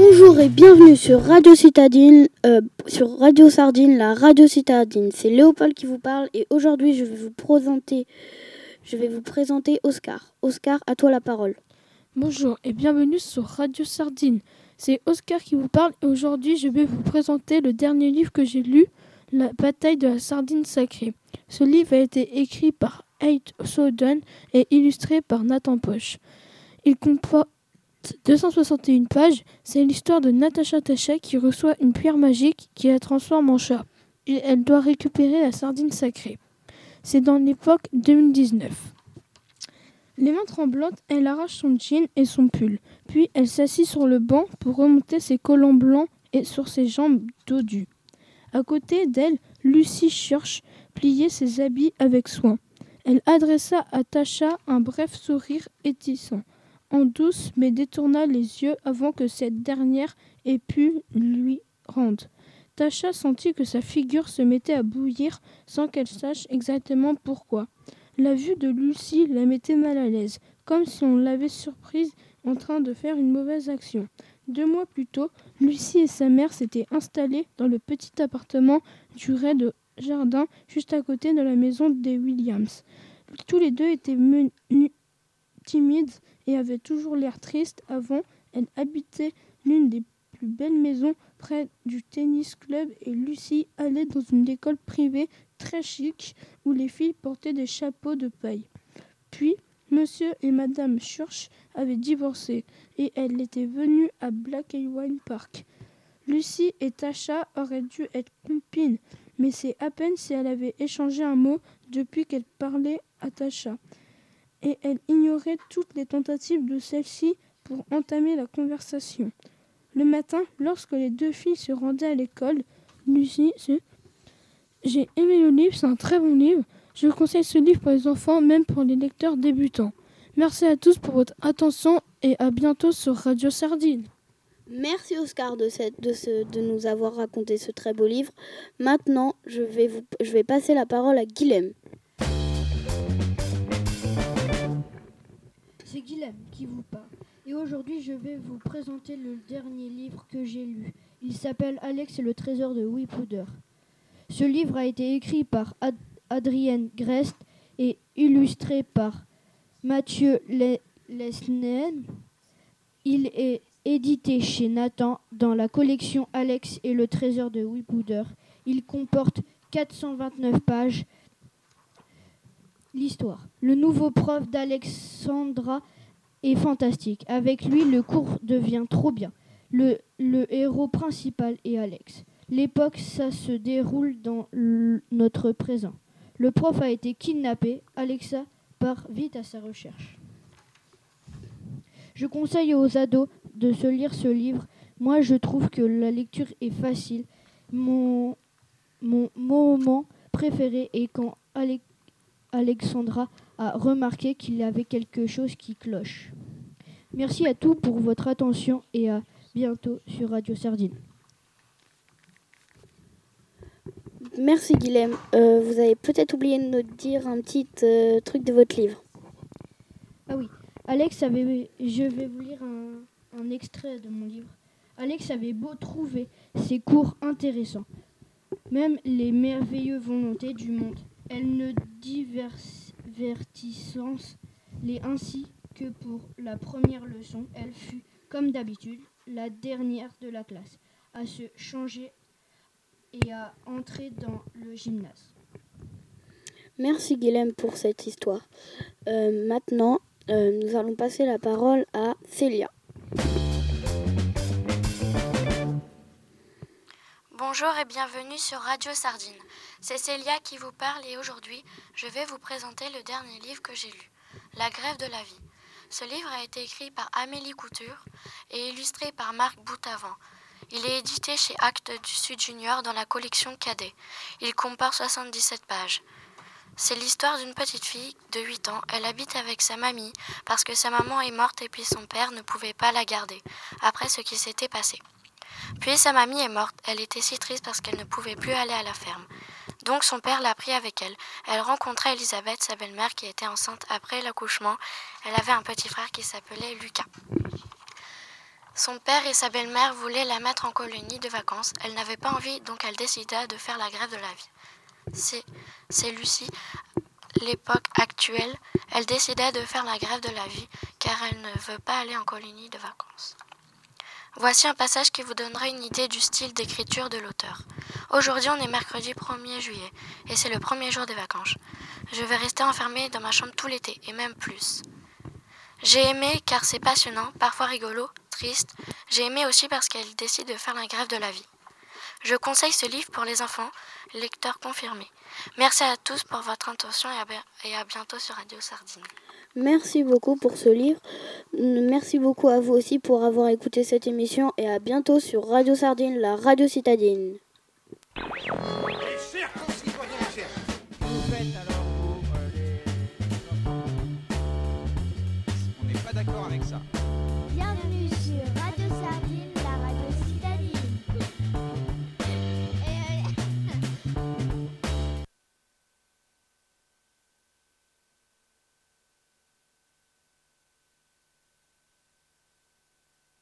Bonjour et bienvenue sur Radio euh, sur Radio Sardine, la Radio Citadine. C'est Léopold qui vous parle et aujourd'hui je vais vous présenter, je vais vous présenter Oscar. Oscar, à toi la parole. Bonjour et bienvenue sur Radio Sardine. C'est Oscar qui vous parle et aujourd'hui je vais vous présenter le dernier livre que j'ai lu, La bataille de la sardine sacrée. Ce livre a été écrit par Haidt Soden et illustré par Nathan Poche. Il comporte 261 pages. C'est l'histoire de Natacha Tacha qui reçoit une pierre magique qui la transforme en chat. Et elle doit récupérer la sardine sacrée. C'est dans l'époque 2019. Les mains tremblantes, elle arrache son jean et son pull. Puis elle s'assit sur le banc pour remonter ses collants blancs et sur ses jambes dodues. À côté d'elle, Lucie Church pliait ses habits avec soin. Elle adressa à Tacha un bref sourire étissant, en douce, mais détourna les yeux avant que cette dernière ait pu lui rendre. Tacha sentit que sa figure se mettait à bouillir sans qu'elle sache exactement pourquoi. La vue de Lucie la mettait mal à l'aise, comme si on l'avait surprise en train de faire une mauvaise action. Deux mois plus tôt, Lucie et sa mère s'étaient installées dans le petit appartement du rez-de-jardin juste à côté de la maison des Williams. Tous les deux étaient timides et avaient toujours l'air tristes avant. Elle habitait l'une des plus belles maisons près du tennis club et Lucie allait dans une école privée très chic où les filles portaient des chapeaux de paille. Puis, monsieur et madame Church avaient divorcé et elle était venue à Black Wine Park. Lucie et Tasha auraient dû être copines, mais c'est à peine si elle avait échangé un mot depuis qu'elle parlait à Tasha et elle ignorait toutes les tentatives de celle-ci pour entamer la conversation. Le matin, lorsque les deux filles se rendaient à l'école, Lucie J'ai aimé le livre, c'est un très bon livre. Je conseille ce livre pour les enfants, même pour les lecteurs débutants. Merci à tous pour votre attention et à bientôt sur Radio Sardine. Merci Oscar de, nous avoir raconté ce très beau livre. Maintenant, je vais, je vais passer la parole à Guilhem. C'est Guilhem qui vous parle. Et aujourd'hui, je vais vous présenter le dernier livre que j'ai lu. Il s'appelle Alex et le trésor de Whippoudre. Ce livre a été écrit par Ad Adrienne Grest et illustré par Mathieu Lesnen. Il est édité chez Nathan dans la collection Alex et le trésor de Whippoudre. Il comporte 429 pages L'histoire. Le nouveau prof d'Alexandra est fantastique. Avec lui, le cours devient trop bien. Le, héros principal est Alex. L'époque, ça se déroule dans notre présent. Le prof a été kidnappé. Alexa part vite à sa recherche. Je conseille aux ados de se lire ce livre. Moi, je trouve que la lecture est facile. Mon, mon moment préféré est quand Alex Alexandra a remarqué qu'il y avait quelque chose qui cloche. Merci à tous pour votre attention et à bientôt sur Radio Sardine. Merci Guilhem. Euh, vous avez peut-être oublié de nous dire un petit euh, truc de votre livre. Ah oui, Alex avait, je vais vous lire un, un extrait de mon livre. Alex avait beau trouver ses cours intéressants, même les merveilleuses volontés du monde elle ne divertissant les ainsi que pour la première leçon, elle fut, comme d'habitude, la dernière de la classe à se changer et à entrer dans le gymnase. Merci Guilhem pour cette histoire. Euh, maintenant, euh, nous allons passer la parole à Célia. Bonjour et bienvenue sur Radio Sardine. C'est Célia qui vous parle et aujourd'hui, je vais vous présenter le dernier livre que j'ai lu, La grève de la vie. Ce livre a été écrit par Amélie Couture et illustré par Marc Boutavant. Il est édité chez Actes du Sud Junior dans la collection Cadet. Il comporte 77 pages. C'est l'histoire d'une petite fille de 8 ans. Elle habite avec sa mamie parce que sa maman est morte et puis son père ne pouvait pas la garder après ce qui s'était passé. Puis sa mamie est morte. Elle était si triste parce qu'elle ne pouvait plus aller à la ferme. Donc son père l'a pris avec elle. Elle rencontra Elisabeth, sa belle-mère, qui était enceinte après l'accouchement. Elle avait un petit frère qui s'appelait Lucas. Son père et sa belle-mère voulaient la mettre en colonie de vacances. Elle n'avait pas envie, donc elle décida de faire la grève de la vie. C'est Lucie, l'époque actuelle. Elle décida de faire la grève de la vie car elle ne veut pas aller en colonie de vacances. Voici un passage qui vous donnera une idée du style d'écriture de l'auteur. Aujourd'hui, on est mercredi 1er juillet et c'est le premier jour des vacances. Je vais rester enfermée dans ma chambre tout l'été et même plus. J'ai aimé car c'est passionnant, parfois rigolo, triste. J'ai aimé aussi parce qu'elle décide de faire la grève de la vie. Je conseille ce livre pour les enfants, lecteurs confirmés. Merci à tous pour votre attention et à bientôt sur Radio Sardine. Merci beaucoup pour ce livre. Merci beaucoup à vous aussi pour avoir écouté cette émission et à bientôt sur Radio Sardine, la radio citadine.